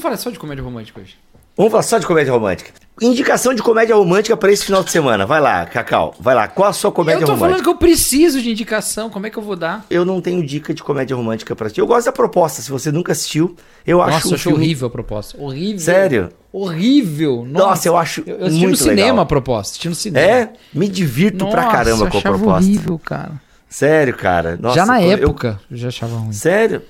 vamos falar só de comédia romântica hoje. Vamos falar só de comédia romântica. Indicação de comédia romântica pra esse final de semana. Vai lá, Cacau. Vai lá. Qual a sua comédia eu tô romântica? falando que eu preciso de indicação. Como é que eu vou dar? Eu não tenho dica de comédia romântica pra ti. Eu gosto da proposta. Se você nunca assistiu, eu acho Nossa, eu achei filme... horrível a proposta. Horrível. Sério? Horrível. Nossa, eu acho Eu, eu assisti muito no cinema legal. a proposta. Assisti no cinema. É? Me divirto pra Nossa, caramba eu com a proposta. horrível, cara. Sério, cara. Nossa, Já na época, eu já achava ruim. Sério?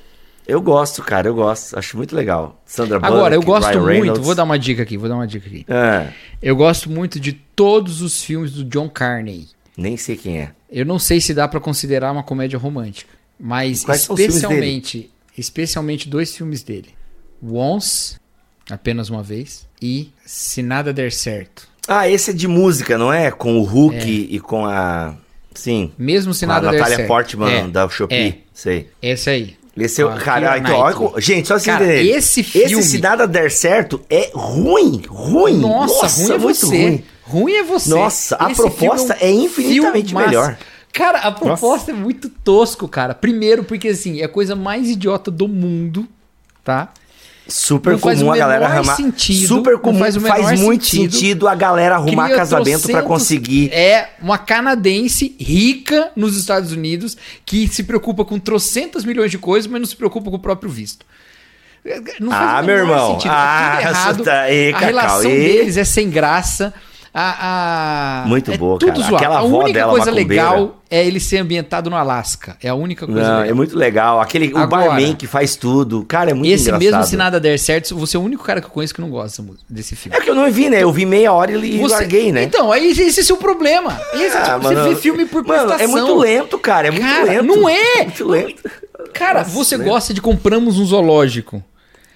Eu gosto, cara. Eu gosto. Acho muito legal. Sandra Agora, eu Bullock, gosto Ryan muito, Reynolds. vou dar uma dica aqui, vou dar uma dica aqui. Ah, Eu gosto muito de todos os filmes do John Carney. nem sei quem é. Eu não sei se dá pra considerar uma comédia romântica, mas especialmente, especialmente dois filmes dele. Once, apenas uma vez, e Se Nada Der Certo. Ah, esse é de música, não é? Com o Hulk e com a... Sim. Mesmo se Com a nada der Natália certo. Portman É, da Shopee. é. Sei. Esse aí. Esse é o. Ah, Cara, então, olha, co- gente, só vocês Cara, entenderem. esse filme- Esse Se Nada Der Certo é ruim. Ruim. Nossa, ruim é muito você. ruim. Ruim. é você. Nossa, a Esse proposta filme é infinitamente filmaço. melhor. Cara, a proposta é muito tosco, cara. Primeiro porque, assim, é a coisa mais idiota do mundo, tá? Super Não faz comum a galera arrumar. sentido, super comum, faz faz, muito sentido. sentido a galera arrumar casamento pra trocentos- conseguir. É uma canadense rica nos Estados Unidos que se preocupa com trocentas milhões de coisas, mas não se preocupa com o próprio visto. Não Ah, o meu irmão. Ah, é tudo errado. tá aí, a Cacau, relação e? deles é sem graça. A, a- Muito é boa, tudo cara. zoado. Aquela a única dela, coisa macumbeira. legal é ele ser ambientado no Alasca. É a única coisa Não, legal. é muito legal. Aquele, o Agora, barman que faz tudo. Cara, é muito Esse engraçado. mesmo, se nada der certo, você é o único cara que eu conheço que não gosta desse filme. É que eu não vi, né? Eu vi meia hora e Você- larguei, né? Então, aí esse é o problema. Esse é Ah, tipo, você mano, vê filme por Mano, prestação. é muito lento, cara. É muito Cara, lento. não é! muito lento. Cara, Nossa, você né? gosta de Compramos um Zoológico.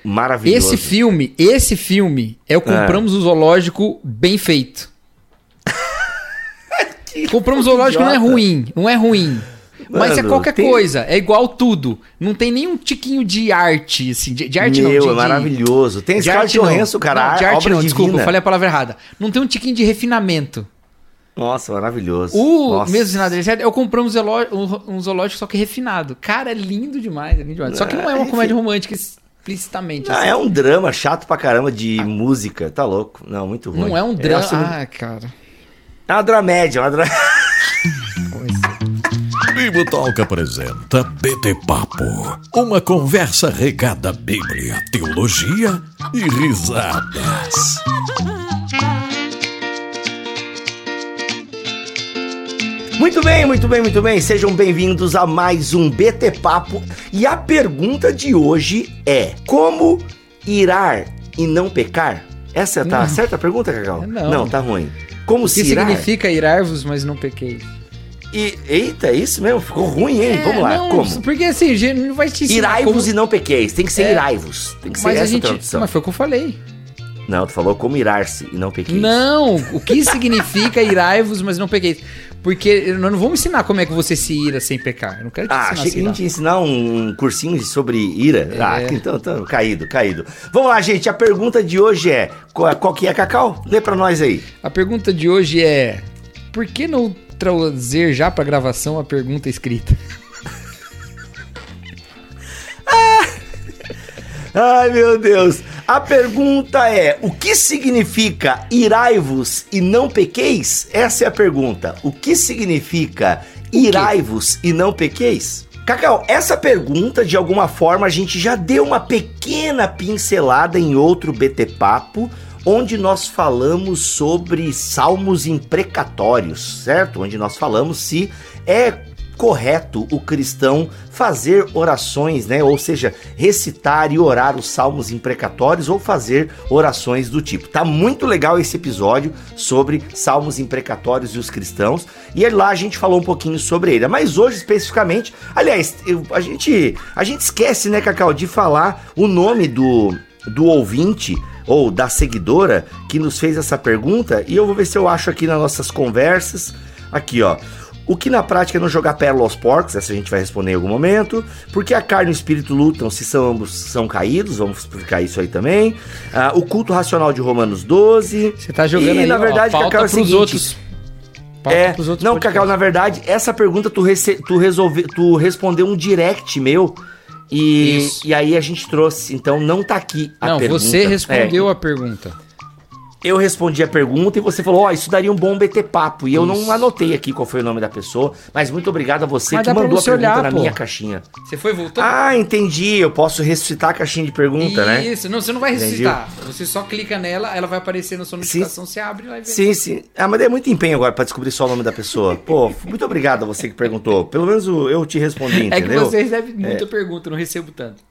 Maravilhoso. Esse filme, esse filme é o Compramos um Zoológico bem feito. Compramos um Zoológico não é idiota. ruim, não é ruim. Mas é Mano, qualquer tem- coisa, é igual tudo. Não tem nem um tiquinho de arte, assim, de, de arte Meu, não, de, é maravilhoso. Tem de Scarlett arte. Johansson, cara. Não, de arte obra não, desculpa, divina. eu falei a palavra errada. Não tem um tiquinho de refinamento. Nossa, maravilhoso. O Nossa. mesmo sinal certo, eu comprei um, zooló- um- zoológico só que refinado. Cara, é lindo demais, é lindo demais. Só que não é uma comédia romântica explicitamente. Ah, assim. é um drama chato pra caramba de música. Tá louco. Não, muito ruim. Não é um drama. acho- Ah, cara. É uma dramédia, uma dra... Bibo Talk apresenta BT Papo. Uma conversa regada à Bíblia, teologia e risadas. Muito bem, muito bem, muito bem. Sejam bem-vindos a mais um BT Papo. E a pergunta de hoje é: Como irar e não pecar? Essa tá Não. certa a pergunta, Cacau? Não. tá ruim. Como O que se irar? significa irar-vos, mas não pequei? E, eita, é isso mesmo? Ficou ruim, hein? Vamos lá, É, não, como? Porque assim, não vai te ensinar Irai-vos como... e não pequeis. Tem que ser É. irai-vos. Tem que ser Mas a essa gente... tradução. Mas foi o que eu falei. Não, tu falou como irar-se e não pequeis. Não, o que significa irai-vos, mas não pequei? Porque nós não vamos ensinar como é que você se ira sem pecar. Eu não quero te Ah, ensinar achei que a gente ia ensinar um cursinho sobre ira. É. Ah, então, então, caído, caído. Vamos lá, gente. A pergunta de hoje é: qual, qual que é, Cacau? Lê pra nós aí. A pergunta de hoje é: por que não trazer já pra gravação a pergunta escrita? Ai, meu Deus. A pergunta é: o que significa irai-vos e não pequeis? Essa é a pergunta. O que significa irai-vos e não pequeis? Cacau, essa pergunta, de alguma forma, a gente já deu uma pequena pincelada em outro BT Papo, onde nós falamos sobre salmos imprecatórios, certo? Onde nós falamos se é correto o cristão fazer orações, né? Ou seja, recitar e orar os salmos imprecatórios ou fazer orações do tipo. Tá muito legal esse episódio sobre salmos imprecatórios e os cristãos. E lá a gente falou um pouquinho sobre ele. Mas hoje especificamente, aliás, eu- a gente a gente esquece, né, Cacau, de falar o nome do do ouvinte ou da seguidora que nos fez essa pergunta e eu vou ver se eu acho aqui nas nossas conversas. Aqui, ó. O que na prática é não jogar pérola aos porcos, essa a gente vai responder em algum momento. Porque a carne e o espírito lutam se são ambos são caídos, vamos explicar isso aí também. Ah, o culto racional de Romanos 12. Você tá jogando E, aí, na ó, verdade, Cacau, é o seguinte, outros. Pauta É, pros outros não, podcasts. Cacau, na verdade, essa pergunta tu, rece tu, resolve, tu respondeu um direct meu E, Isso. e aí a gente trouxe, então não tá aqui a Não, pergunta. você respondeu É, a pergunta. Eu respondi a pergunta e você falou, ó, isso daria um bom BT papo. E eu não Isso. anotei aqui qual foi o nome da pessoa, mas muito obrigado a você Mas que mandou a pergunta olhar, na pô. minha caixinha. Você foi voltando? Ah, entendi. Eu posso ressuscitar a caixinha de pergunta, né? Isso, não, você não vai Entendi. ressuscitar. Você só clica nela, ela vai aparecer na sua notificação, você abre e vai ver. Sim, sim. Ah, mas é muito empenho agora pra descobrir só o nome da pessoa. Pô, muito obrigado a você que perguntou. Pelo menos eu te respondi, É que entendeu? você recebe muita pergunta, não recebo tanto.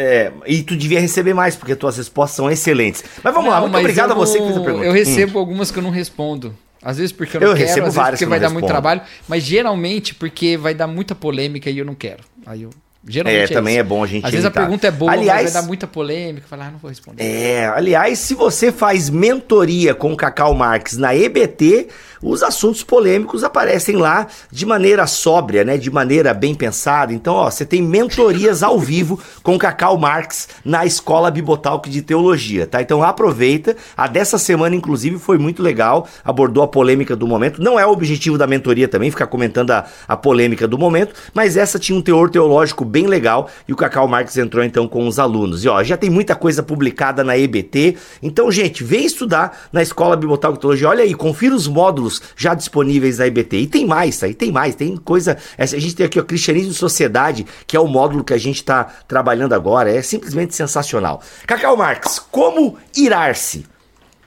É, e tu devia receber mais, porque tuas respostas são excelentes. Mas vamos lá, Não, muito mas obrigado a você que fez a pergunta. Eu Hum. recebo algumas que eu não respondo. Às vezes porque eu não Eu quero, recebo às vezes várias porque que vai dar não muito respondo. trabalho, mas geralmente porque vai dar muita polêmica e eu não quero. Aí eu geralmente É, também isso. é bom a gente Às vezes a evitar. pergunta é boa, Aliás- mas vai dar muita polêmica, falar, ah, não vou responder. É, aliás, se você faz mentoria com o Cacau Marques na EBT, os assuntos polêmicos aparecem lá de maneira sóbria, né? De maneira bem pensada. Então, ó, você tem mentorias ao vivo com Cacau Marques na Escola Bibotalk de Teologia, tá? Então aproveita. A dessa semana, inclusive, foi muito legal. Abordou a polêmica do momento. Não é o objetivo da mentoria também, ficar comentando a, a polêmica do momento, mas essa tinha um teor teológico bem legal e o Cacau Marques entrou então com os alunos. E ó, já tem muita coisa publicada na EBT. Então, gente, vem estudar na Escola Bibotal de Teologia. Olha aí, confira os módulos já disponíveis na EBT. E tem mais, aí tem mais, tem coisa. essa- A gente tem aqui o Cristianismo e Sociedade, que é o módulo que a gente está trabalhando agora. É simplesmente sensacional. Cacau Marques, como irar-se?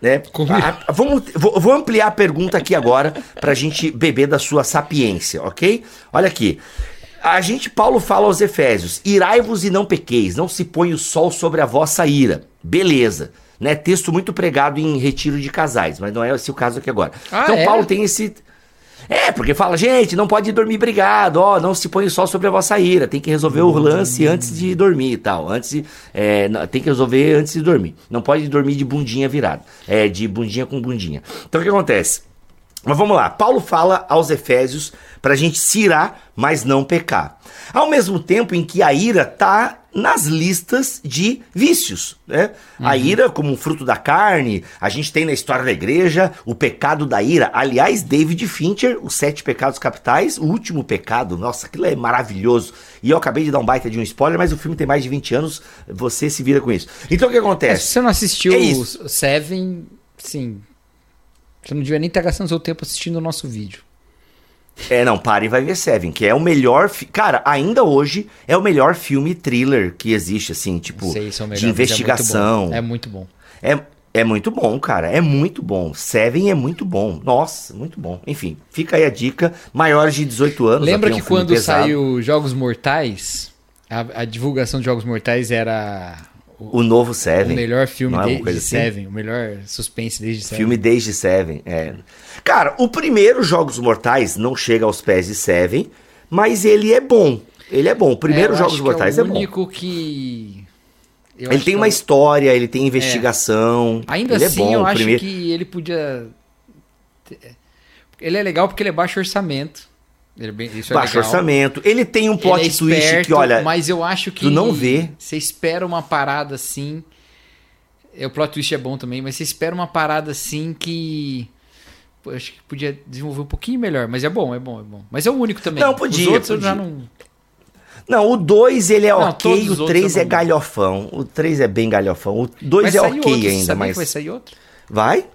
Né? A- a- vamos, vou, vou ampliar a pergunta aqui agora pra gente beber da sua sapiência, ok? Olha aqui. A gente, Paulo fala aos Efésios: irai-vos e não pequeis, não se põe o sol sobre a vossa ira. Beleza. Né? Texto muito pregado em retiro de casais, mas não é esse o caso aqui agora. Ah, então, é? Paulo tem esse. É, porque fala, gente, não pode dormir brigado, ó, não se põe sol sobre a vossa ira, tem que resolver o lance antes de dormir e tal, antes de, é, tem que resolver antes de dormir, não pode dormir de bundinha virada, é, de bundinha com bundinha. Então o que acontece? Mas vamos lá, Paulo fala aos Efésios pra gente se irar, mas não pecar. Ao mesmo tempo em que a ira tá nas listas de vícios, né? A ira como um fruto da carne, a gente tem na história da igreja o pecado da ira. Aliás, David Fincher, os sete pecados capitais, o último pecado, nossa, aquilo é maravilhoso. E eu acabei de dar um baita de um spoiler, mas o filme tem mais de 20 anos, você se vira com isso. Então o que É, se acontece? você não assistiu É. Seven, sim. Você não devia nem estar gastando seu tempo assistindo o nosso vídeo. É, não, pare e vai ver Seven, que é o melhor. fi- Cara, ainda hoje é o melhor filme thriller que existe, assim, tipo, sei se é melhor, de investigação. É muito bom. É, é muito bom, cara. É muito bom. Seven é muito bom. Nossa, muito bom. Enfim, fica aí a dica. Maiores de 18 anos. Lembra? É um que filme quando pesado. saiu Jogos Mortais, a, a divulgação de Jogos Mortais era o, O novo o Seven. melhor filme é uma desde assim? Seven, o melhor suspense desde Seven. Filme desde Seven, é. Cara, o primeiro Jogos Mortais não chega aos pés de Seven, mas ele é bom. Ele é bom. O primeiro É, Jogos Mortais é é, o bom. único que eu Ele tem uma é o- história, ele tem investigação. Ainda ele assim, é bom. eu o acho primeiro... que ele podia. Ele é legal porque ele é baixo orçamento. Ele é bem... Isso é Baixo legal. orçamento. Ele tem um plot é twist esperto, que, olha. Mas eu acho que. tu não vê. Você espera uma parada assim. é, O plot twist é bom também, mas você espera uma parada assim que. Pô, acho que podia desenvolver um pouquinho melhor, mas é bom, é bom, é bom. Mas é o único também. Não, podia, Os outros podia. já não. Não, o 2 ele é Não, ok, o outros 3 eu é não- galhofão. O 3 é bem galhofão. O 2 Vai é ok outro, ainda, mas. vai sair outro? Vai?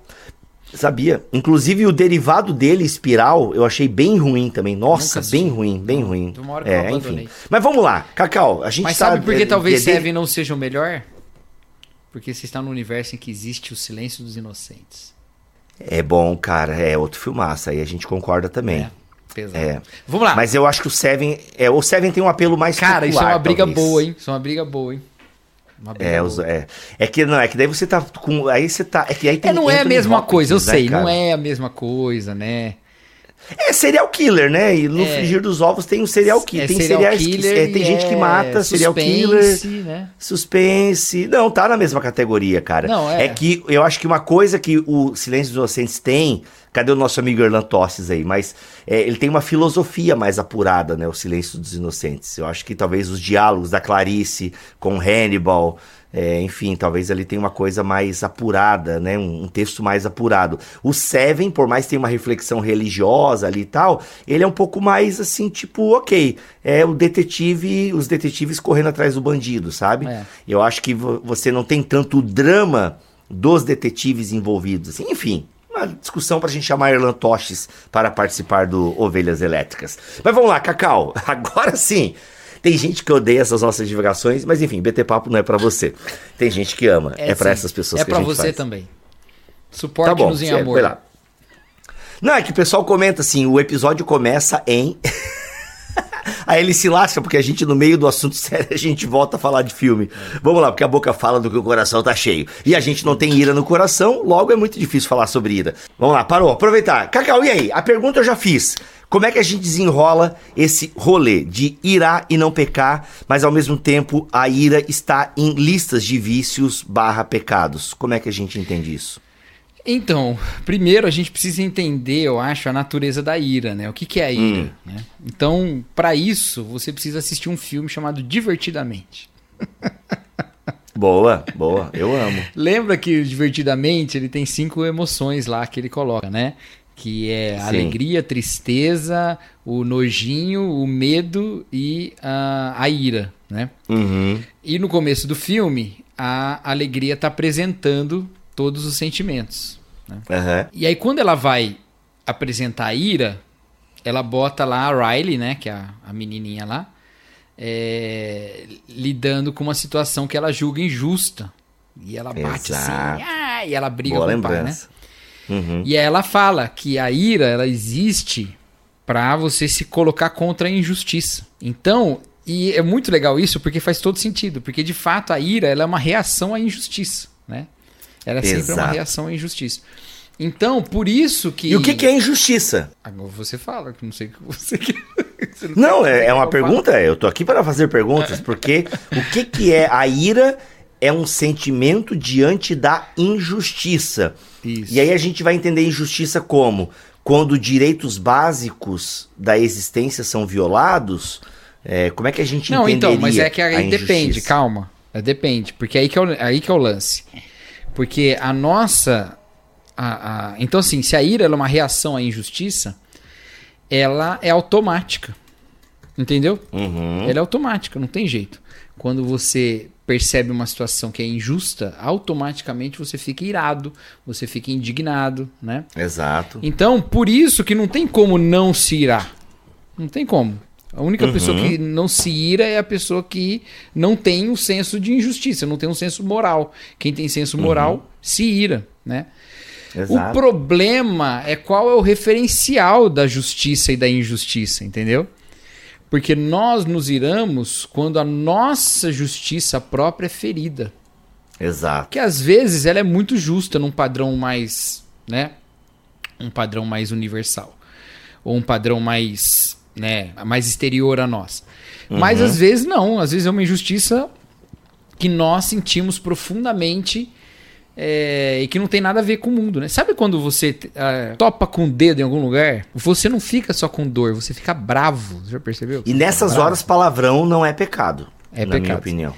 Sabia. Inclusive o derivado dele, Espiral, eu achei bem ruim também. Nossa, bem ruim, bem Não, ruim. uma hora que eu É, abandonei. enfim. Mas vamos lá, Cacau, a gente Mas tá, sabe por que é, talvez de- Seven não seja o melhor? Porque você está no universo em que existe o silêncio dos inocentes. É bom, cara, é outro filmaço, aí a gente concorda também. É, pesado. É. Vamos lá. Mas eu acho que o Seven, é, o Seven tem um apelo mais Cara, isso é popular, uma briga talvez. boa, hein? Isso é uma briga boa, hein? É, os- é, é que não, é que daí você tá com, aí você tá, é que aí tem É, não é a mesma Hopkins, coisa, eu né, sei, não cara? é a mesma coisa, né? É serial killer, né? E no É. frigir dos ovos tem um serial killer, É tem serial serial killer é, tem gente que é mata, serial suspense, killer, né? suspense. Não, tá na mesma categoria, cara. Não, é. que eu acho que uma coisa que o Silêncio dos Inocentes tem, Cadê o nosso amigo Erlan Tosses aí? Mas é, ele tem uma filosofia mais apurada, né? O Silêncio dos Inocentes. Eu acho que talvez os diálogos da Clarice com Hannibal, é, enfim, talvez ele tenha uma coisa mais apurada, né? Um, um, texto mais apurado. O Seven, por mais que tenha uma reflexão religiosa ali e tal, ele é um pouco mais assim, tipo, ok, é o detetive, os detetives correndo atrás do bandido, sabe? É. Eu acho que você não tem tanto drama dos detetives envolvidos, assim, enfim. Uma discussão para a gente chamar Erlan Toches para participar do Ovelhas Elétricas. Mas vamos lá, Cacau. Agora sim, tem gente que odeia essas nossas divulgações, mas enfim, BT Papo não é para você. Tem gente que ama. É, é para essas pessoas é que a gente É para você faz. também. Suporte-nos tá em amor. Não, é que o pessoal comenta assim, o episódio começa em... Aí ele se lasca, porque a gente, no meio do assunto sério, a gente volta a falar de filme. Vamos lá, porque a boca fala do que o coração tá cheio. E a gente não tem ira no coração, logo é muito difícil falar sobre ira. Vamos lá, parou, aproveitar. Cacau, e aí? A pergunta eu já fiz. Como é que a gente desenrola esse rolê de irar e não pecar, mas ao mesmo tempo a ira está em listas de vícios barra pecados? Como é que a gente entende isso? Então, primeiro a gente precisa entender, eu acho, a natureza da ira, né? O que, que é a ira? Hum. Né? Então, para isso, você precisa assistir um filme chamado Divertidamente. Boa, boa, eu amo. Lembra que Divertidamente ele tem cinco emoções lá que ele coloca, né? que é a alegria, tristeza, o nojinho, o medo e a, a ira, né? Uhum. E no começo do filme, a alegria está apresentando todos os sentimentos. Né? Uhum. E aí quando ela vai apresentar a ira, ela bota lá a Riley, né, que é a, a menininha lá, é, lidando com uma situação que ela julga injusta. E ela bate assim, Exato. assim, ah, e ela briga Boa com lembrança. o pai, né? Uhum. E aí ela fala que a ira ela existe para você se colocar contra a injustiça. Então, e é muito legal isso porque faz todo sentido, porque de fato a ira ela é uma reação à injustiça, né? Ela é Exato. sempre uma reação à injustiça. Então, por isso que. E o que, que é injustiça? Agora você fala, que não sei o que você quer. não, não é, é uma pergunta. Eu tô aqui para fazer perguntas, porque o que, que é a ira? É um sentimento diante da injustiça. Isso. E aí a gente vai entender injustiça como quando direitos básicos da existência são violados. É, como é que a gente Não, então, mas é que aí depende, calma. É, depende, porque aí que é o, aí que é o lance. Porque a nossa. A, a, então, assim, se a ira é uma reação à injustiça, ela é automática. Entendeu? Uhum. Ela é automática, não tem jeito. Quando você percebe uma situação que é injusta, automaticamente você fica irado, você fica indignado, né? Exato. Então, por isso que não tem como não se irar. Não tem como. A única uhum. pessoa que não se ira é a pessoa que não tem um senso de injustiça, não tem um senso moral. Quem tem senso moral uhum. se ira, né? Exato. O problema é qual é o referencial da justiça e da injustiça, entendeu? Porque nós nos iramos quando a nossa justiça própria é ferida. Exato. Que às vezes ela é muito justa num padrão mais, né? Um padrão mais universal. Ou um padrão mais, né, mais exterior a nós. Uhum. Mas às vezes não, às vezes é uma injustiça que nós sentimos profundamente é, e que não tem nada a ver com o mundo, né? Sabe quando você uh, topa com o dedo em algum lugar? Você não fica só com dor, você fica bravo. Já percebeu? E nessas bravo. horas, palavrão não é pecado. É na pecado. minha opinião.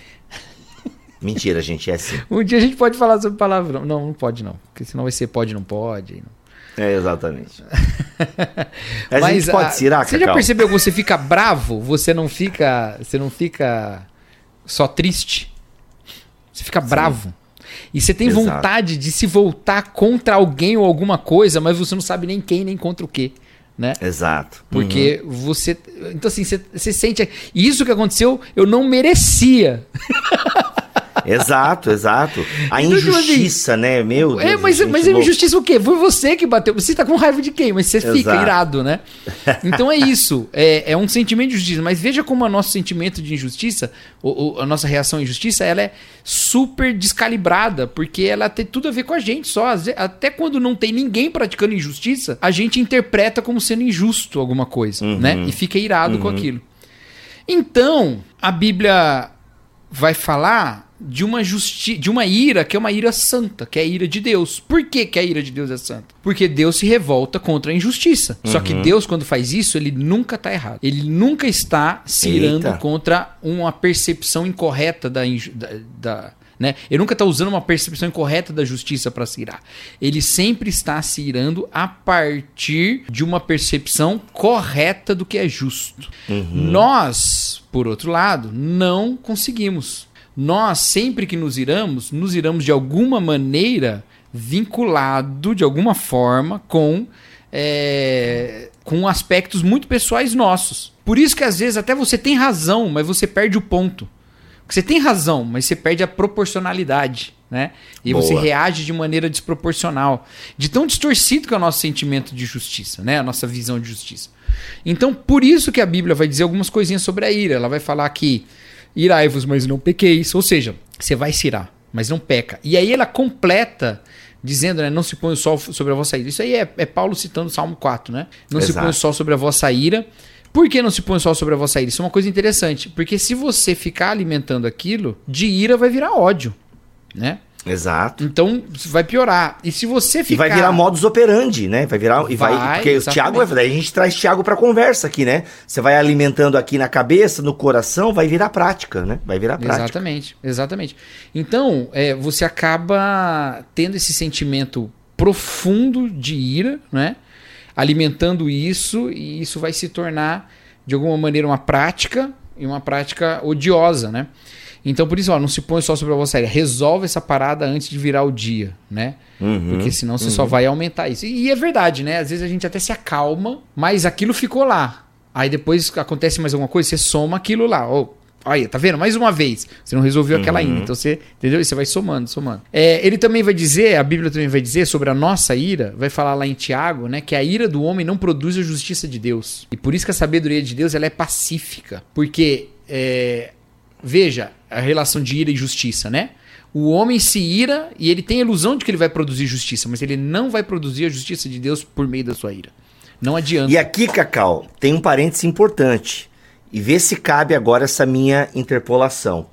Mentira, gente, é assim. Um dia a gente pode falar sobre palavrão. Não, não pode não. Porque senão vai ser pode, não pode. É, exatamente. Mas, a gente pode tirar, Você já percebeu que você fica bravo? Você não fica. Você não fica só triste. Você fica Sim. bravo. E você tem Exato. vontade de se voltar contra alguém ou alguma coisa, mas você não sabe nem quem, nem contra o quê. Né? Exato. Porque uhum. você. Então, assim, você, você sente. Isso que aconteceu, eu não merecia. Exato, exato. A então, tipo assim, injustiça, né? Meu é, Deus. É, mas, mas a injustiça o quê? Foi você que bateu. Você tá com raiva de quem? Mas você exato. fica irado, né? Então é isso. É, é um sentimento de justiça. Mas veja como o nosso sentimento de injustiça, ou, a nossa reação à injustiça, ela é super descalibrada, porque ela tem tudo a ver com a gente só. Até quando não tem ninguém praticando injustiça, a gente interpreta como sendo injusto alguma coisa, uhum. né? E fica irado uhum. com aquilo. Então, a Bíblia vai falar de uma justi de uma ira que é uma ira santa, que é a ira de Deus. Por que, que a ira de Deus é santa? Porque Deus se revolta contra a injustiça. Só que Deus, quando faz isso, ele nunca está errado. Ele nunca está se irando Eita. contra uma percepção incorreta da, da, da- né? Ele nunca está usando uma percepção incorreta da justiça para se irar. Ele sempre está se irando a partir de uma percepção correta do que é justo. Nós, por outro lado, não conseguimos. Nós, sempre que nos iramos, nos iramos de alguma maneira vinculado, de alguma forma, com, é, com aspectos muito pessoais nossos. Por isso que às vezes até você tem razão, mas você perde o ponto. Porque você tem razão, mas você perde a proporcionalidade, né? E Boa. você reage de maneira desproporcional. De tão distorcido que é o nosso sentimento de justiça, né? A nossa visão de justiça. Então, por isso que a Bíblia vai dizer algumas coisinhas sobre a ira. Ela vai falar que irai-vos, mas não pequeis. Ou seja, você vai se irar, mas não peca. E aí ela completa dizendo, né? Não se põe o sol sobre a vossa ira. Isso aí é, é Paulo citando o Salmo 4, né? Não se Exato. põe o sol sobre a vossa ira. Por que não se põe o sol sobre a vossa ira? Isso é uma coisa interessante. Porque se você ficar alimentando aquilo, de ira vai virar ódio, né? Exato. Então vai piorar. E se você ficar. E vai virar modus operandi, né? Vai virar. E vai, Vai, porque o exatamente. Thiago, vai- daí a gente traz Thiago pra conversa aqui, né? Você vai alimentando aqui na cabeça, no coração, vai virar prática, né? Vai virar prática. Exatamente, exatamente. Então, é, você acaba tendo esse sentimento profundo de ira, né? Alimentando isso, e isso vai se tornar, de alguma maneira, uma prática, e uma prática odiosa, né? Então, por isso, ó, não se põe só sobre a vossa ira. Resolve essa parada antes de virar o dia, né? Uhum. Porque senão você só vai aumentar isso. E, e é verdade, né? Às vezes a gente até se acalma, mas aquilo ficou lá. Aí depois acontece mais alguma coisa, você soma aquilo lá. Ô, Olha, tá vendo? Mais uma vez. Você não resolveu aquela ainda. Então você, entendeu? E você vai somando, somando. É, ele também vai dizer, a Bíblia também vai dizer sobre a nossa ira, vai falar lá em Tiago, né? Que a ira do homem não produz a justiça de Deus. E por isso que a sabedoria de Deus ela é pacífica. Porque, é, veja, a relação de ira e justiça, né? O homem se ira e ele tem a ilusão de que ele vai produzir justiça, mas ele não vai produzir a justiça de Deus por meio da sua ira. Não adianta. E aqui, Cacau, tem um parêntese importante. E vê se cabe agora essa minha interpolação.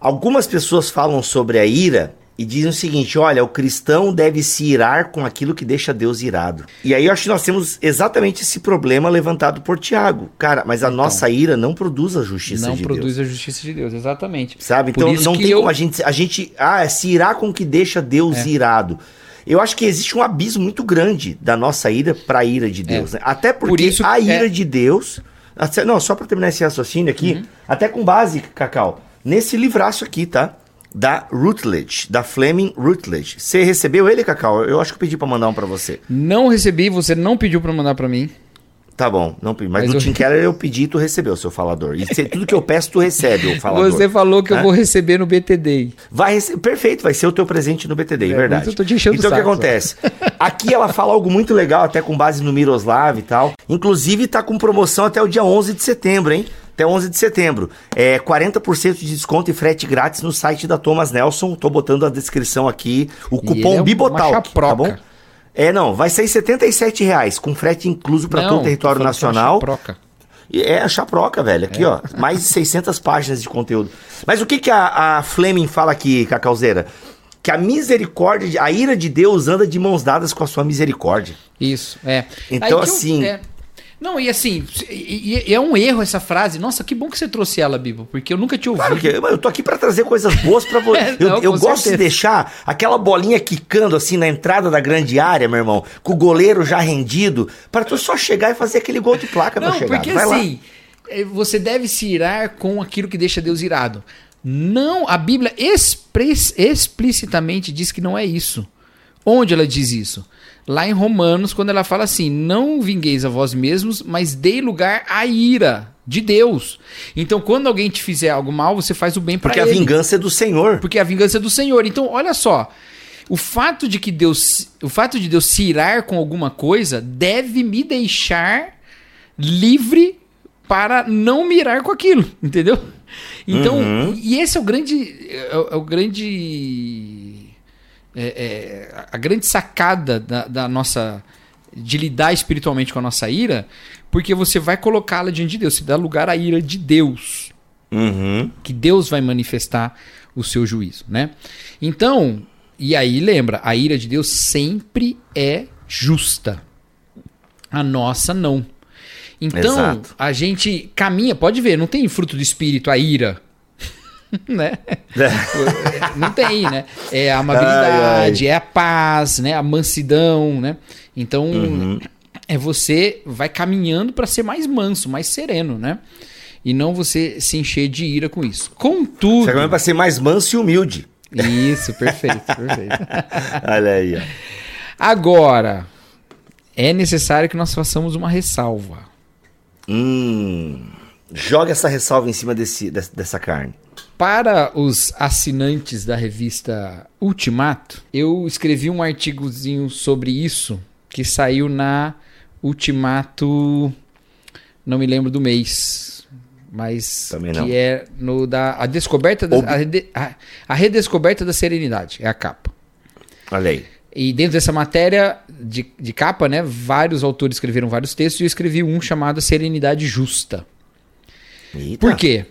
Algumas pessoas falam sobre a ira e dizem o seguinte: olha, o cristão deve se irar com aquilo que deixa Deus irado. E aí eu acho que nós temos exatamente esse problema levantado por Tiago. Cara, mas a nossa ira não produz a justiça Então. não de produz Deus. a justiça de Deus, exatamente. Sabe? Por Então não tem eu- como a gente. A gente. Ah, é se irar com o que deixa Deus É. irado. Eu acho que existe um abismo muito grande da nossa ira para a ira de Deus. né? Até porque Por isso- a ira é. de Deus. Até- Não, só para terminar esse raciocínio aqui, Uhum. até com base, Cacau, nesse livraço aqui, tá? Da Rutledge, da Fleming Rutledge. Você recebeu ele, Cacau? Eu acho que eu pedi para mandar um para você. Não recebi, você não pediu pra mandar pra mim. Tá bom, não pedi. Mas, Mas do eu- Tim Keller eu pedi e tu recebeu, seu falador. E cê- tudo que eu peço, tu recebe, o falador. Você falou que eu vou receber no BTD. Vai rece- Perfeito, vai ser o teu presente no BTD, É, verdade. mas eu tô te enchendo então o que acontece? Aqui ela fala algo muito legal, até com base no Miroslav e tal. Inclusive tá com promoção até o dia 11 de setembro, hein? Até 11 de setembro. É 40% de desconto e frete grátis no site da Thomas Nelson. Tô botando a descrição aqui, o E cupom ele é Bibotalk, tá bom? É, não, vai sair 77 reais, com frete incluso para todo o território é nacional. chaproca. É a chaproca, velho. Aqui, ó. Mais de 600 páginas de conteúdo. Mas o que, que a, a Fleming fala aqui, Cacauzeira? Que a misericórdia, a ira de Deus anda de mãos dadas com a sua misericórdia. Isso, é. Então, eu- assim- é. Não, e assim, e, e- é um erro essa frase. Nossa, que bom que você trouxe ela, Bibo, porque eu nunca tinha ouvido. Claro que eu, eu tô aqui pra trazer coisas boas pra você. É, eu não, eu gosto de deixar aquela bolinha quicando assim na entrada da grande área, meu irmão, com o goleiro já rendido, pra tu só chegar e fazer aquele gol de placa, meu Não, chegado. porque Vai lá. assim, é, você deve se irar com aquilo que deixa Deus irado. Não, a Bíblia expres- explicitamente diz que não é isso. Onde ela diz isso? Lá em Romanos, quando ela fala assim: Não vingueis a vós mesmos, mas dei lugar à ira de Deus. Então, quando alguém te fizer algo mal, você faz o bem para Porque ele. a vingança é do Senhor. Porque a vingança é do Senhor. Então, olha só. O fato de que Deus, o fato de Deus se irar com alguma coisa deve me deixar livre para não mirar com aquilo, entendeu? Então, Uhum. e esse é o grande é, o- é o grande é, é, a grande sacada da, da nossa de lidar espiritualmente com a nossa ira, porque você vai colocá-la diante de Deus, você dá lugar à ira de Deus. Uhum. que Deus vai manifestar o seu juízo, né? Então, e aí lembra, a ira de Deus sempre é justa. A nossa não. Então, Exato. a gente caminha, pode ver, não tem fruto do espírito a ira. né? Não tem, né? É a amabilidade, é a paz, né? A mansidão, né? Então, Uhum. é você vai caminhando para ser mais manso, mais sereno, né? E não você se encher de ira com isso. Contudo, Você vai pra ser mais manso e humilde. isso, perfeito, perfeito. Olha aí, ó. Agora, é necessário que nós façamos uma ressalva. Hum. Joga essa ressalva em cima desse, des- dessa carne. Para os assinantes da revista Ultimato, eu escrevi um artigozinho sobre isso que saiu na Ultimato, não me lembro do mês, mas Também que não. é no da a descoberta da, a- a redescoberta da serenidade, é a capa. Olha aí. E dentro dessa matéria de, de capa, né, vários autores escreveram vários textos e eu escrevi um chamado Serenidade Justa. Eita. Por quê?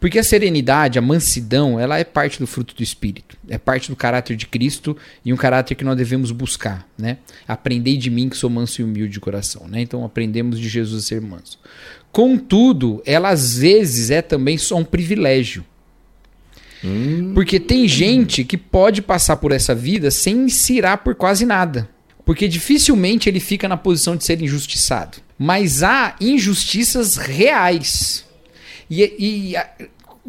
Porque a serenidade, a mansidão, ela é parte do fruto do espírito, é parte do caráter de Cristo e um caráter que nós devemos buscar, né? Aprendei de mim que sou manso e humilde de coração, né? Então aprendemos de Jesus a ser manso. Contudo, ela às vezes é também só um privilégio. Porque tem gente que pode passar por essa vida sem se irar por quase nada. Porque dificilmente ele fica na posição de ser injustiçado. Mas há injustiças reais. E, e a-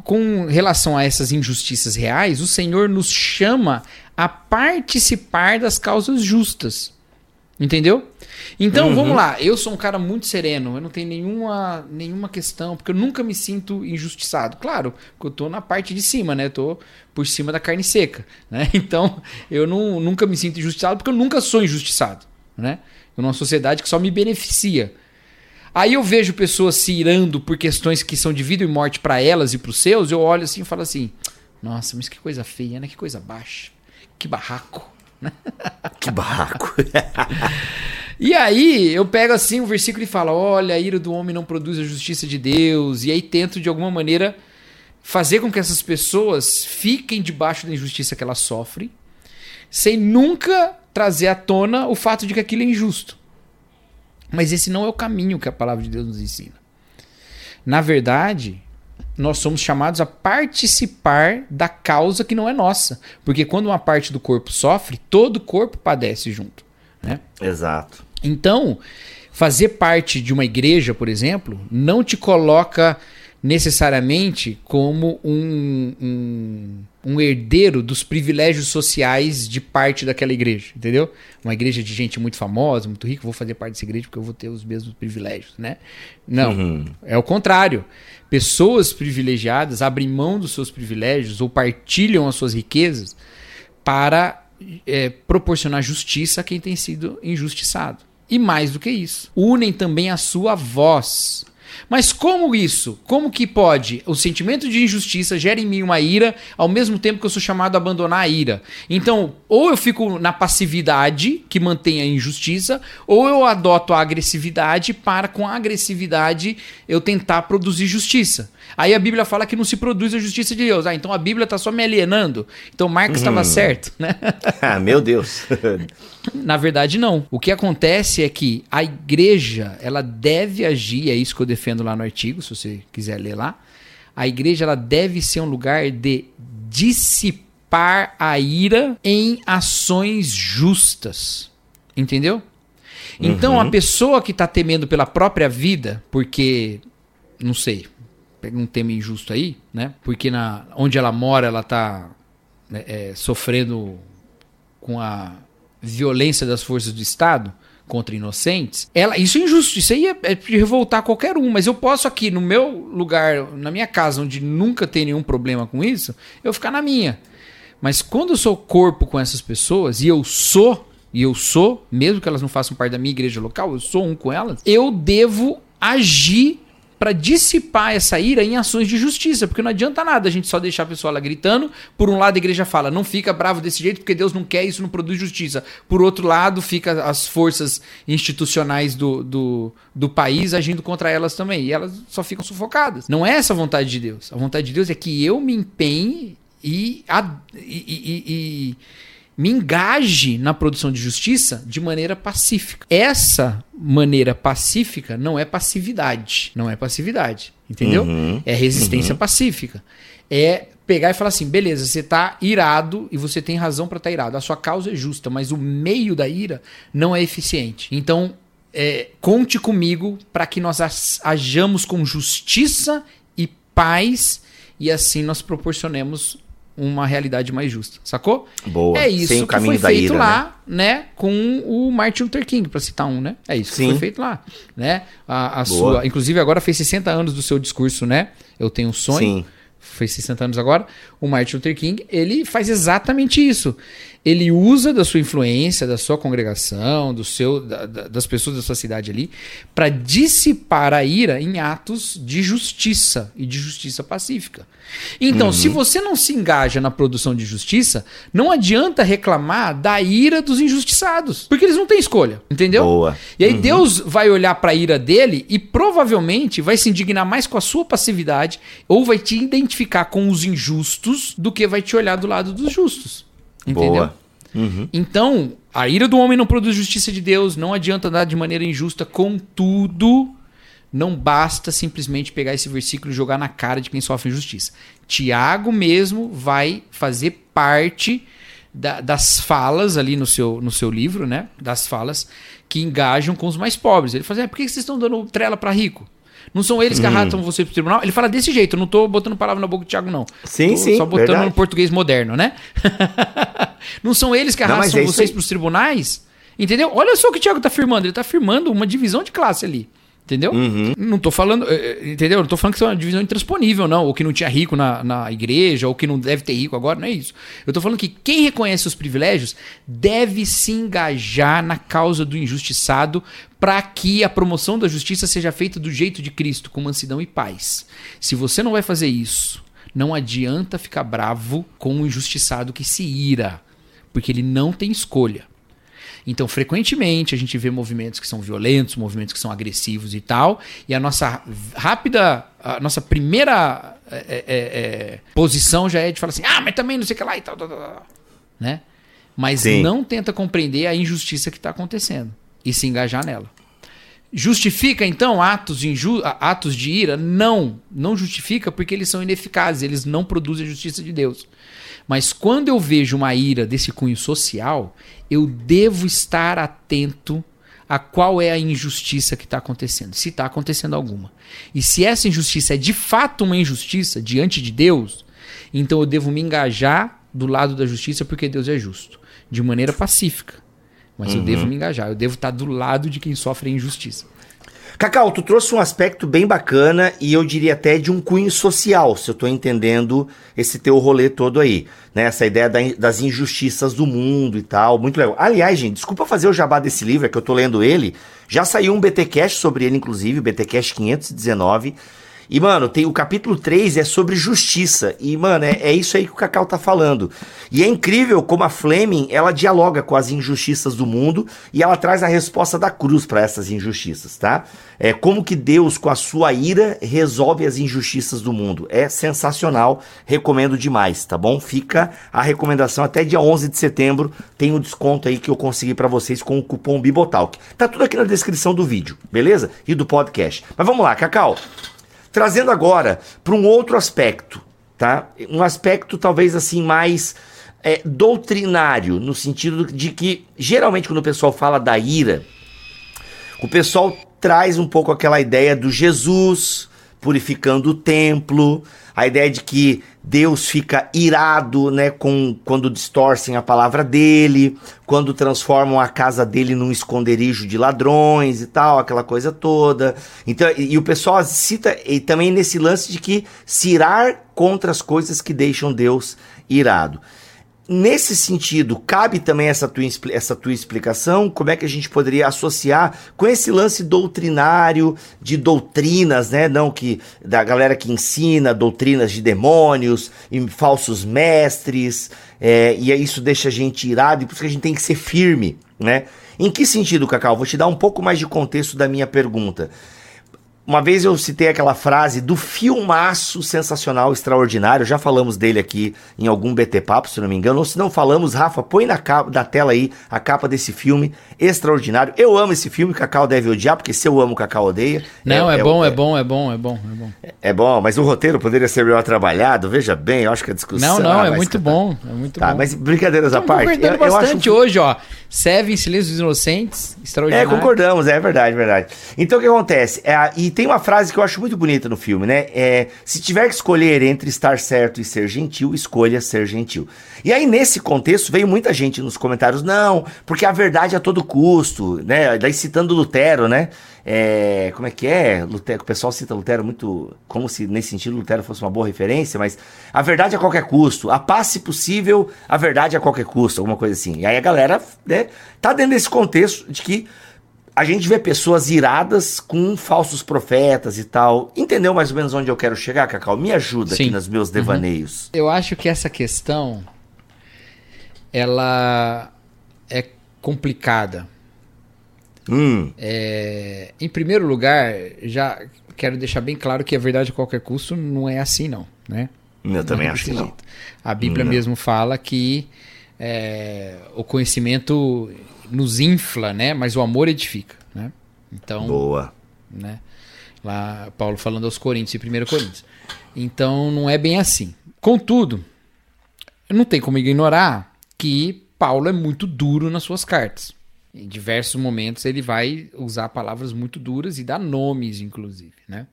com relação a essas injustiças reais, o Senhor nos chama a participar das causas justas. Entendeu? Então, vamos lá. Eu sou um cara muito sereno. Eu não tenho nenhuma, nenhuma questão, porque eu nunca me sinto injustiçado. Claro, porque eu tô na parte de cima, né? Eu tô por cima da carne seca, né? Então, eu não, nunca me sinto injustiçado, porque eu nunca sou injustiçado, né? Eu numa sociedade que só me beneficia. Aí eu vejo pessoas se irando por questões que são de vida e morte para elas e para os seus, eu olho assim e falo assim: nossa, mas que coisa feia, né? Que coisa baixa. Que barraco. Que barraco. E aí eu pego assim um versículo e falo: olha, a ira do homem não produz a justiça de Deus. E aí tento de alguma maneira fazer com que essas pessoas fiquem debaixo da injustiça que elas sofrem, sem nunca trazer à tona o fato de que aquilo é injusto. Mas esse não é o caminho que a palavra de Deus nos ensina. Na verdade, nós somos chamados a participar da causa que não é nossa. Porque quando uma parte do corpo sofre, todo o corpo padece junto. Né? Exato. Então, fazer parte de uma igreja, por exemplo, não te coloca necessariamente como um, um, um herdeiro dos privilégios sociais de parte daquela igreja, entendeu? Uma igreja de gente muito famosa, muito rica, vou fazer parte dessa igreja porque eu vou ter os mesmos privilégios, né? Não, é o contrário. Pessoas privilegiadas abrem mão dos seus privilégios ou partilham as suas riquezas para é, proporcionar justiça a quem tem sido injustiçado. E mais do que isso, unem também a sua voz. Mas como isso? Como que pode? O sentimento de injustiça gera em mim uma ira, ao mesmo tempo que eu sou chamado a abandonar a ira. Então, ou eu fico na passividade, que mantém a injustiça, ou eu adoto a agressividade para, com a agressividade, eu tentar produzir justiça. Aí a Bíblia fala que não se produz a justiça de Deus. Ah, então a Bíblia está só me alienando. Então Marcos estava certo, né? Ah, meu Deus. Na verdade, não. O que acontece é que a igreja, ela deve agir, é isso que eu defendo lá no artigo, se você quiser ler lá. A igreja, ela deve ser um lugar de dissipar a ira em ações justas. Entendeu? Então, a pessoa que está temendo pela própria vida, porque, não sei, pega um tema injusto aí, né? Porque na, onde ela mora, ela está sofrendo com a violência das forças do Estado contra inocentes, ela, isso é injusto, isso aí é, é de revoltar qualquer um, mas eu posso aqui no meu lugar, na minha casa, onde nunca tem nenhum problema com isso, eu ficar na minha. Mas quando eu sou corpo com essas pessoas, e eu sou, e eu sou, mesmo que elas não façam parte da minha igreja local, eu sou um com elas, eu devo agir para dissipar essa ira em ações de justiça, porque não adianta nada a gente só deixar a pessoa lá gritando. Por um lado, a igreja fala, não fica bravo desse jeito porque Deus não quer, isso não produz justiça. Por outro lado, fica as forças institucionais do, do, do país agindo contra elas também, e elas só ficam sufocadas. Não é essa a vontade de Deus. A vontade de Deus é que eu me empenhe e, e, e, e me engaje na produção de justiça de maneira pacífica. Essa maneira pacífica não é passividade. Não é passividade. Entendeu? Uhum, é resistência uhum. pacífica. É pegar e falar assim: beleza, você está irado e você tem razão para estar tá irado. A sua causa é justa, mas o meio da ira não é eficiente. Então, é, conte comigo para que nós ajamos com justiça e paz e assim nós proporcionemos uma realidade mais justa, sacou? Boa. É isso Sem que foi feito lá, né? né? com o Martin Luther King, para citar um, né? É isso Sim. que foi feito lá, né? A, a sua, inclusive agora fez 60 anos do seu discurso, né? Eu tenho um sonho. Sim. Fez 60 anos agora. O Martin Luther King, ele faz exatamente isso ele usa da sua influência, da sua congregação, do seu, da, da, das pessoas da sua cidade ali, para dissipar a ira em atos de justiça e de justiça pacífica. Então, uhum. se você não se engaja na produção de justiça, não adianta reclamar da ira dos injustiçados, porque eles não têm escolha, entendeu? Boa. E aí uhum. Deus vai olhar para a ira dele e provavelmente vai se indignar mais com a sua passividade ou vai te identificar com os injustos do que vai te olhar do lado dos justos. Entendeu? Boa. Uhum. Então, a ira do homem não produz justiça de Deus, não adianta andar de maneira injusta, contudo, não basta simplesmente pegar esse versículo e jogar na cara de quem sofre injustiça. Tiago mesmo vai fazer parte da, das falas ali no seu, no seu livro, né? Das falas que engajam com os mais pobres. Ele fala assim, ah, por que vocês estão dando trela para rico? Não são eles que hum. arrastam você pro tribunal. Ele fala desse jeito, não tô botando palavra na boca do Thiago, não. Sim, tô sim. Só botando verdade. no português moderno, né? não são eles que arrastam não, é vocês pros tribunais? Entendeu? Olha só o que o Thiago tá afirmando. Ele tá afirmando uma divisão de classe ali. Entendeu? Uhum. Não tô falando. Eh, eh, entendeu? Não tô falando que isso é uma divisão intransponível, não. Ou que não tinha rico na, na igreja, ou que não deve ter rico agora, não é isso. Eu tô falando que quem reconhece os privilégios deve se engajar na causa do injustiçado para que a promoção da justiça seja feita do jeito de Cristo, com mansidão e paz. Se você não vai fazer isso, não adianta ficar bravo com o injustiçado que se ira, porque ele não tem escolha. Então, frequentemente, a gente vê movimentos que são violentos, movimentos que são agressivos e tal, e a nossa rápida, a nossa primeira é, é, é, é posição já é de falar assim: ah, mas também não sei o que lá e tal, tal, tal, né? Mas Sim. não tenta compreender a injustiça que está acontecendo e se engajar nela. Justifica então atos, atos de ira? Não, não justifica porque eles são ineficazes, eles não produzem a justiça de Deus. Mas quando eu vejo uma ira desse cunho social, eu devo estar atento a qual é a injustiça que está acontecendo, se está acontecendo alguma. E se essa injustiça é de fato uma injustiça diante de Deus, então eu devo me engajar do lado da justiça porque Deus é justo, de maneira pacífica. Mas uhum. eu devo me engajar, eu devo estar do lado de quem sofre a injustiça. Cacau, tu trouxe um aspecto bem bacana e eu diria até de um cunho social, se eu estou entendendo esse teu rolê todo aí, né? Essa ideia da, das injustiças do mundo e tal, muito legal. Aliás, gente, desculpa fazer o jabá desse livro, é que eu tô lendo ele, já saiu um BTcast sobre ele, inclusive, o BTcast 519, e, mano, tem o capítulo 3 é sobre justiça. E, mano, é, é isso aí que o Cacau tá falando. E é incrível como a Fleming, ela dialoga com as injustiças do mundo e ela traz a resposta da cruz para essas injustiças, tá? É como que Deus, com a sua ira, resolve as injustiças do mundo. É sensacional, recomendo demais, tá bom? Fica a recomendação até dia 11 de setembro, tem um desconto aí que eu consegui para vocês com o cupom Bibotalk. Tá tudo aqui na descrição do vídeo, beleza? E do podcast. Mas vamos lá, Cacau. Trazendo agora para um outro aspecto, tá? Um aspecto talvez assim mais é, doutrinário, no sentido de que geralmente quando o pessoal fala da ira, o pessoal traz um pouco aquela ideia do Jesus purificando o templo, a ideia de que Deus fica irado, né, com quando distorcem a palavra dele, quando transformam a casa dele num esconderijo de ladrões e tal, aquela coisa toda. Então, e, e o pessoal cita e também nesse lance de que se irar contra as coisas que deixam Deus irado. Nesse sentido, cabe também essa tua, essa tua explicação? Como é que a gente poderia associar com esse lance doutrinário de doutrinas, né? Não que da galera que ensina doutrinas de demônios e falsos mestres, é, e isso deixa a gente irado, e por isso que a gente tem que ser firme, né? Em que sentido, Cacau? Vou te dar um pouco mais de contexto da minha pergunta. Uma vez eu citei aquela frase do filmaço sensacional, extraordinário. Já falamos dele aqui em algum BT Papo, se não me engano. Ou se não falamos, Rafa, põe na, capa, na tela aí a capa desse filme extraordinário. Eu amo esse filme, Cacau deve odiar, porque se eu amo, Cacau odeia. Não, é, é, bom, é, é, bom, é bom, é bom, é bom. É bom, mas o roteiro poderia ser melhor trabalhado. Veja bem, eu acho que a discussão. Não, não, é muito bom. É muito tá, bom. Mas brincadeiras à parte. Eu, eu acho hoje, ó. Seven, Silêncio dos Inocentes, extraordinário. É, concordamos, é verdade, verdade. Então o que acontece? É, e tem uma frase que eu acho muito bonita no filme, né? É, se tiver que escolher entre estar certo e ser gentil, escolha ser gentil. E aí, nesse contexto, veio muita gente nos comentários, não, porque a verdade é a todo custo, né? Daí citando Lutero, né? É, como é que é? Lutero, o pessoal cita Lutero muito como se nesse sentido Lutero fosse uma boa referência, mas a verdade a qualquer custo, a paz se possível, a verdade a qualquer custo, alguma coisa assim. E aí a galera né, tá dentro desse contexto de que a gente vê pessoas iradas com falsos profetas e tal. Entendeu mais ou menos onde eu quero chegar, Cacau? Me ajuda Sim. aqui nos meus uhum. devaneios. Uhum. Eu acho que essa questão ela é complicada. Hum. É, em primeiro lugar, já quero deixar bem claro que a verdade a qualquer custo não é assim, não. Né? Eu também é acho que não. A Bíblia não. mesmo fala que é, o conhecimento nos infla, né? Mas o amor edifica, né? Então, boa, né? Lá Paulo falando aos Coríntios, em 1 Coríntios. Então não é bem assim. Contudo, não tem como ignorar que Paulo é muito duro nas suas cartas. Em diversos momentos ele vai usar palavras muito duras e dar nomes, inclusive, né?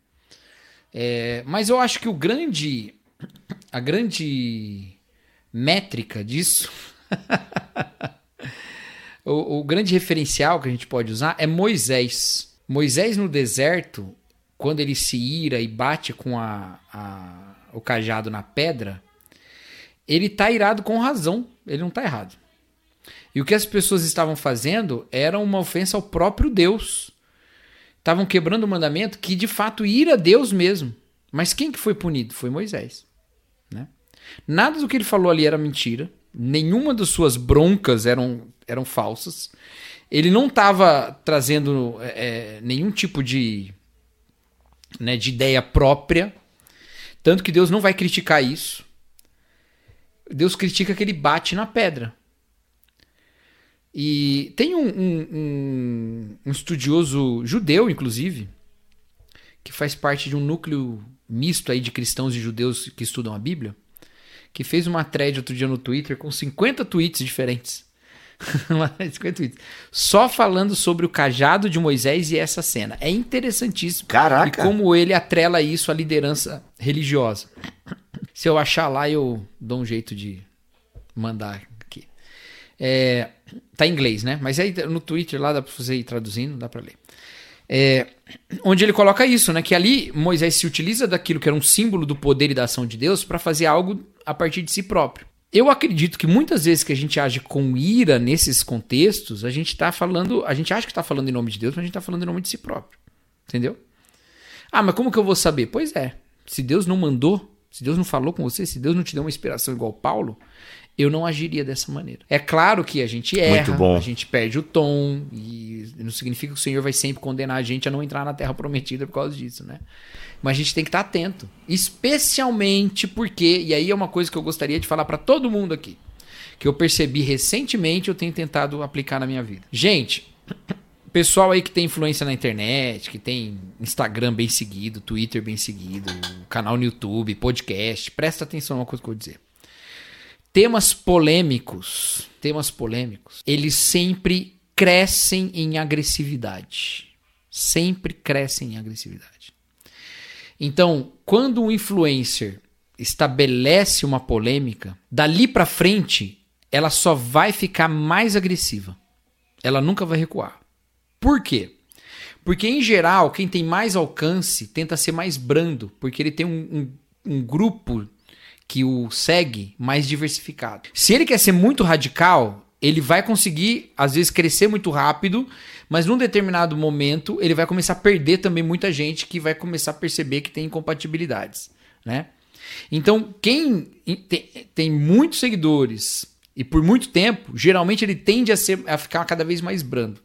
É, mas eu acho que o grande, a grande métrica disso o, o grande referencial que a gente pode usar é Moisés. Moisés no deserto, quando ele se ira e bate com a, a, o cajado na pedra, ele está irado com razão, ele não está errado. E o que as pessoas estavam fazendo era uma ofensa ao próprio Deus. Estavam quebrando o mandamento que de fato ira Deus mesmo. Mas quem que foi punido? Foi Moisés. Né? Nada do que ele falou ali era mentira. Nenhuma das suas broncas eram eram falsas. Ele não estava trazendo é, é, nenhum tipo de, né, de ideia própria. Tanto que Deus não vai criticar isso. Deus critica que ele bate na pedra. E tem um, um, um, estudioso judeu, inclusive, que faz parte de um núcleo misto aí de cristãos e judeus que estudam a Bíblia, que fez uma thread outro dia no Twitter com 50 tweets diferentes. Só falando sobre o cajado de Moisés e essa cena. É interessantíssimo. Caraca! E como ele atrela isso à liderança religiosa. Se eu achar lá, eu dou um jeito de mandar aqui. É, tá em inglês, né? Mas aí no Twitter lá dá pra você ir traduzindo, dá pra ler. É, onde ele coloca isso, né? Que ali Moisés se utiliza daquilo que era um símbolo do poder e da ação de Deus para fazer algo a partir de si próprio. Eu acredito que muitas vezes que a gente age com ira nesses contextos, a gente está falando, a gente acha que está falando em nome de Deus, mas a gente está falando em nome de si próprio. Entendeu? Ah, mas como que eu vou saber? Pois é, se Deus não mandou, se Deus não falou com você, se Deus não te deu uma inspiração igual Paulo, eu não agiria dessa maneira. É claro que a gente erra, a gente perde o tom, e não significa que o Senhor vai sempre condenar a gente a não entrar na terra prometida por causa disso, né? Mas a gente tem que estar atento. Especialmente porque, e aí é uma coisa que eu gostaria de falar para todo mundo aqui, que eu percebi recentemente, eu tenho tentado aplicar na minha vida. Gente, pessoal aí que tem influência na internet, que tem Instagram bem seguido, Twitter bem seguido, canal no YouTube, podcast, presta atenção numa coisa que eu vou dizer. Temas polêmicos, temas polêmicos, eles sempre crescem em agressividade. Sempre crescem em agressividade. Então, quando um influencer estabelece uma polêmica, dali para frente ela só vai ficar mais agressiva. Ela nunca vai recuar. Por quê? Porque, em geral, quem tem mais alcance tenta ser mais brando, porque ele tem um, um, um grupo que o segue mais diversificado. Se ele quer ser muito radical, ele vai conseguir, às vezes, crescer muito rápido, mas num determinado momento ele vai começar a perder também muita gente que vai começar a perceber que tem incompatibilidades, né? Então, quem tem muitos seguidores e por muito tempo, geralmente ele tende a, ser, a ficar cada vez mais brando.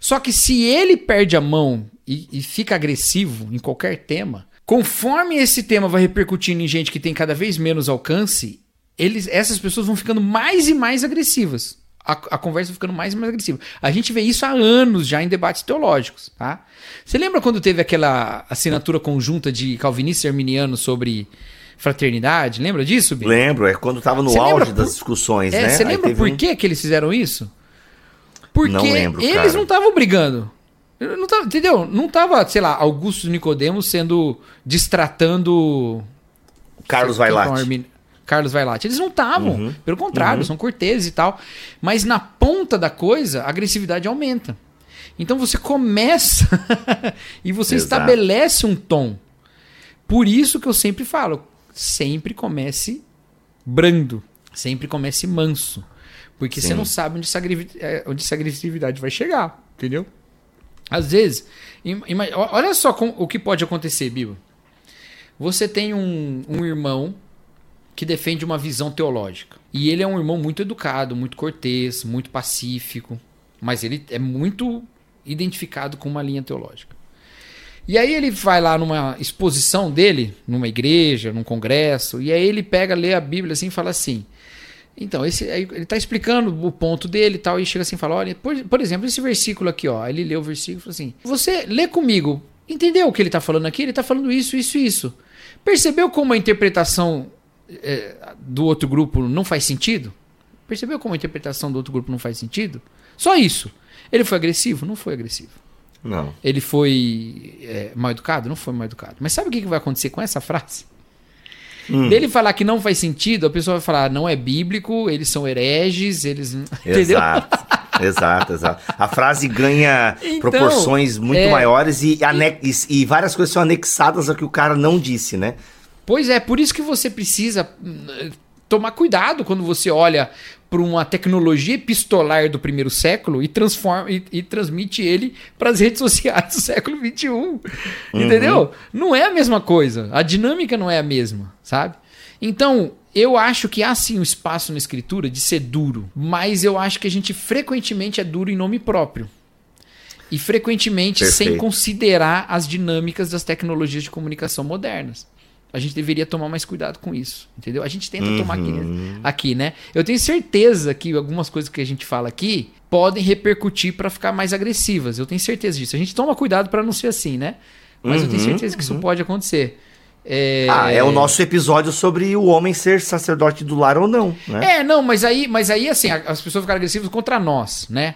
Só que se ele perde a mão e, e fica agressivo em qualquer tema, conforme esse tema vai repercutindo em gente que tem cada vez menos alcance, eles, essas pessoas vão ficando mais e mais agressivas. A, a, conversa ficando mais e mais agressiva. A gente vê isso há anos já em debates teológicos. Tá? Você lembra quando teve aquela assinatura conjunta de calvinistas e arminianos sobre fraternidade? Lembra disso, Bia? Lembro, é quando estava no auge das discussões, é, né? Você lembra por um... que, que eles fizeram isso? Porque não lembro, eles cara. não estavam brigando. Não tava, entendeu? Não tava, sei lá, Augusto Nicodemos sendo distratando Carlos Vailate. Carlos Vailate. Eles não estavam. Uhum. Pelo contrário, uhum. são corteses e tal. Mas na ponta da coisa, a agressividade aumenta. Então você começa e você Exato. estabelece um tom. Por isso que eu sempre falo, sempre comece brando, sempre comece manso. Porque Sim. você não sabe onde essa, é, onde essa agressividade vai chegar, entendeu? Às vezes, olha só o que pode acontecer, Bibo. Você tem um, um irmão que defende uma visão teológica. E ele é um irmão muito educado, muito cortês, muito pacífico, mas ele é muito identificado com uma linha teológica. E aí ele vai lá numa exposição dele, numa igreja, num congresso, e aí ele pega, lê a Bíblia assim e fala assim: então, esse, ele está explicando o ponto dele e tal, e chega assim e fala: olha, por, por, exemplo, esse versículo aqui, ó. Ele lê o versículo e fala assim: Você lê comigo, entendeu o que ele está falando aqui? Ele está falando isso, isso, isso. Percebeu como a interpretação é, do outro grupo não faz sentido? Percebeu como a interpretação do outro grupo não faz sentido? Só isso. Ele foi agressivo? Não foi agressivo. Não. Ele foi é, mal educado? Não foi mal educado. Mas sabe o que vai acontecer com essa frase? Hum. Dele falar que não faz sentido, a pessoa vai falar, não é bíblico, eles são hereges, eles. Entendeu? Exato. exato, exato. A frase ganha então, proporções muito é, maiores e, e, e, várias coisas são anexadas ao que o cara não disse, né? Pois é, por isso que você precisa hum, tomar cuidado quando você olha para uma tecnologia epistolar do primeiro século e transforma e, e transmite ele para as redes sociais do século 21. Uhum. Entendeu? Não é a mesma coisa. A dinâmica não é a mesma, sabe? Então, eu acho que há sim um espaço na escritura de ser duro, mas eu acho que a gente frequentemente é duro em nome próprio. E frequentemente Perfeito. sem considerar as dinâmicas das tecnologias de comunicação modernas a gente deveria tomar mais cuidado com isso, entendeu? A gente tenta uhum. tomar aqui, né? aqui, né? Eu tenho certeza que algumas coisas que a gente fala aqui podem repercutir para ficar mais agressivas. Eu tenho certeza disso. A gente toma cuidado para não ser assim, né? Mas uhum, eu tenho uhum, certeza que isso uhum. pode acontecer. É... Ah, é o nosso episódio sobre o homem ser sacerdote do lar ou não, né? É, não, mas aí, mas aí assim, as pessoas ficaram agressivas contra nós, né?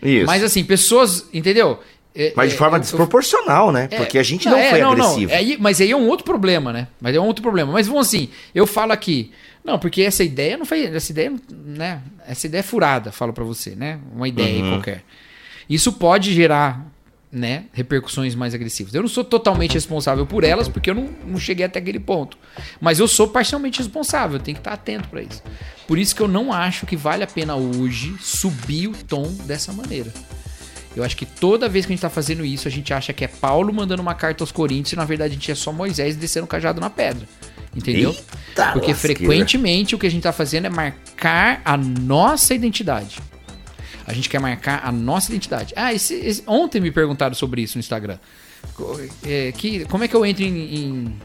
Isso. Mas assim, pessoas, entendeu? É, mas de é, forma é, desproporcional, eu, né? É, Porque a gente não, não foi não, agressivo. Não. Mas aí é um outro problema, né? Mas é um outro problema. Mas vamos assim, eu falo aqui, não, porque essa ideia não foi, essa ideia, né? Essa ideia é furada, falo para você, né? Uma ideia uhum. qualquer. Isso pode gerar, né, repercussões mais agressivas. Eu não sou totalmente responsável por elas, porque eu não, não cheguei até aquele ponto. Mas eu sou parcialmente responsável, eu tenho que estar atento para isso. Por isso que eu não acho que vale a pena hoje subir o tom dessa maneira. Eu acho que toda vez que a gente tá fazendo isso, a gente acha que é Paulo mandando uma carta aos Coríntios e na verdade a gente é só Moisés descendo o cajado na pedra. Entendeu? Eita Porque lasqueira. frequentemente o que a gente tá fazendo é marcar a nossa identidade. A gente quer marcar a nossa identidade. Ah, esse, esse, ontem me perguntaram sobre isso no Instagram. É, que, como é que eu entro em, em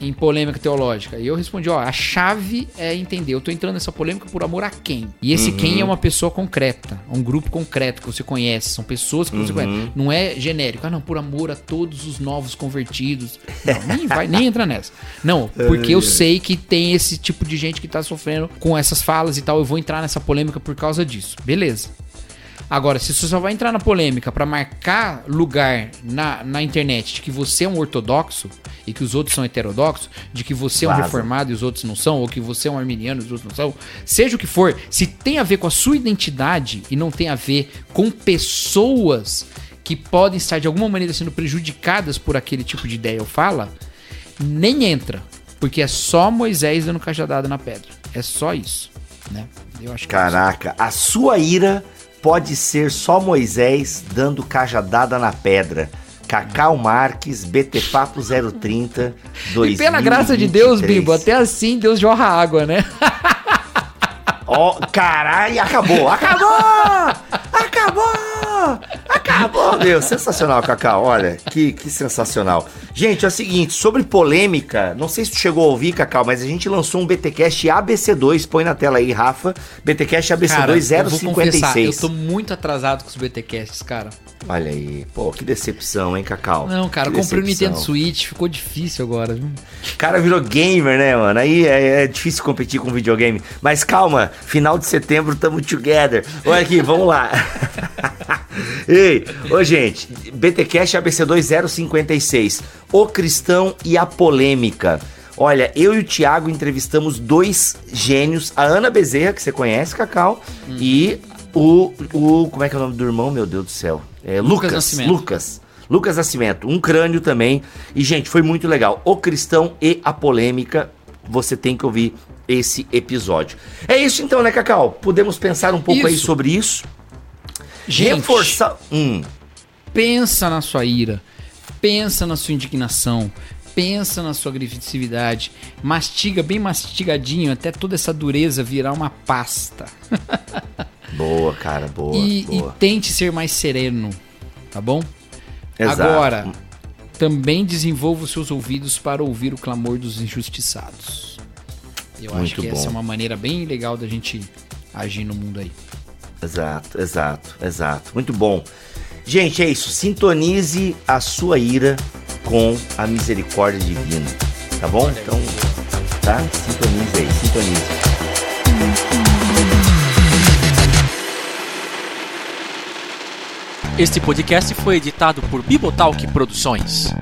em polêmica teológica? E eu respondi, ó, a chave é entender, eu tô entrando nessa polêmica por amor a quem? E esse uhum. quem é uma pessoa concreta, um grupo concreto que você conhece, são pessoas que você uhum. conhece. Não é genérico, ah não, por amor a todos os novos convertidos. Não, nem vai, nem entra nessa. Não, porque eu sei que tem esse tipo de gente que tá sofrendo com essas falas e tal, eu vou entrar nessa polêmica por causa disso. Beleza. Agora, se você só vai entrar na polêmica para marcar lugar na, na internet de que você é um ortodoxo e que os outros são heterodoxos, de que você é um reformado e os outros não são, ou que você é um arminiano e os outros não são, seja o que for, se tem a ver com a sua identidade e não tem a ver com pessoas que podem estar de alguma maneira sendo prejudicadas por aquele tipo de ideia ou fala, nem entra. Porque é só Moisés dando cajadada na pedra. É só isso, né? Eu acho que Caraca, é a sua ira pode ser só Moisés dando cajadada na pedra. Cacau Marques, BT Papo 030, 2023. E pela graça de Deus, Bimbo, até assim Deus jorra água, né? Ó, oh, caralho, acabou, acabou! Acabou! Acabou, meu, sensacional, Cacau, olha, que, que sensacional. Gente, é o seguinte, sobre polêmica, não sei se tu chegou a ouvir, Cacau, mas a gente lançou um BTcast ABC2, põe na tela aí, Rafa, BTcast ABC2 cara, 056. Eu, eu tô muito atrasado com os BTcasts, cara. Olha aí, pô, que decepção, hein, Cacau? Não, cara, que comprei o Nintendo Switch, ficou difícil agora, viu? Cara virou gamer, né, mano? Aí é, é, difícil competir com videogame. Mas calma, final de setembro tamo together. Olha aqui, vamos lá. Ei, ô gente, BTcast ABC2 056. O Cristão e a Polêmica. Olha, eu e o Thiago entrevistamos dois gênios, a Ana Bezerra, que você conhece, Cacau, hum. e o, o. Como é que é o nome do irmão, meu Deus do céu? É, Lucas. Lucas Nascimento. Lucas. Lucas Nascimento, um crânio também. E, gente, foi muito legal. O Cristão e a Polêmica. Você tem que ouvir esse episódio. É isso então, né, Cacau? Podemos pensar um pouco isso. aí sobre isso. Gente, Reforçar. Hum. Pensa na sua ira pensa na sua indignação, pensa na sua agressividade, mastiga bem mastigadinho até toda essa dureza virar uma pasta. boa, cara, boa e, boa. e, tente ser mais sereno, tá bom? Exato. Agora, também desenvolva os seus ouvidos para ouvir o clamor dos injustiçados. Eu Muito acho que bom. essa é uma maneira bem legal da gente agir no mundo aí. Exato, exato, exato. Muito bom. Gente, é isso. Sintonize a sua ira com a misericórdia divina. Tá bom? Então, tá? Sintonize aí, sintonize. Este podcast foi editado por Bibotalk Produções.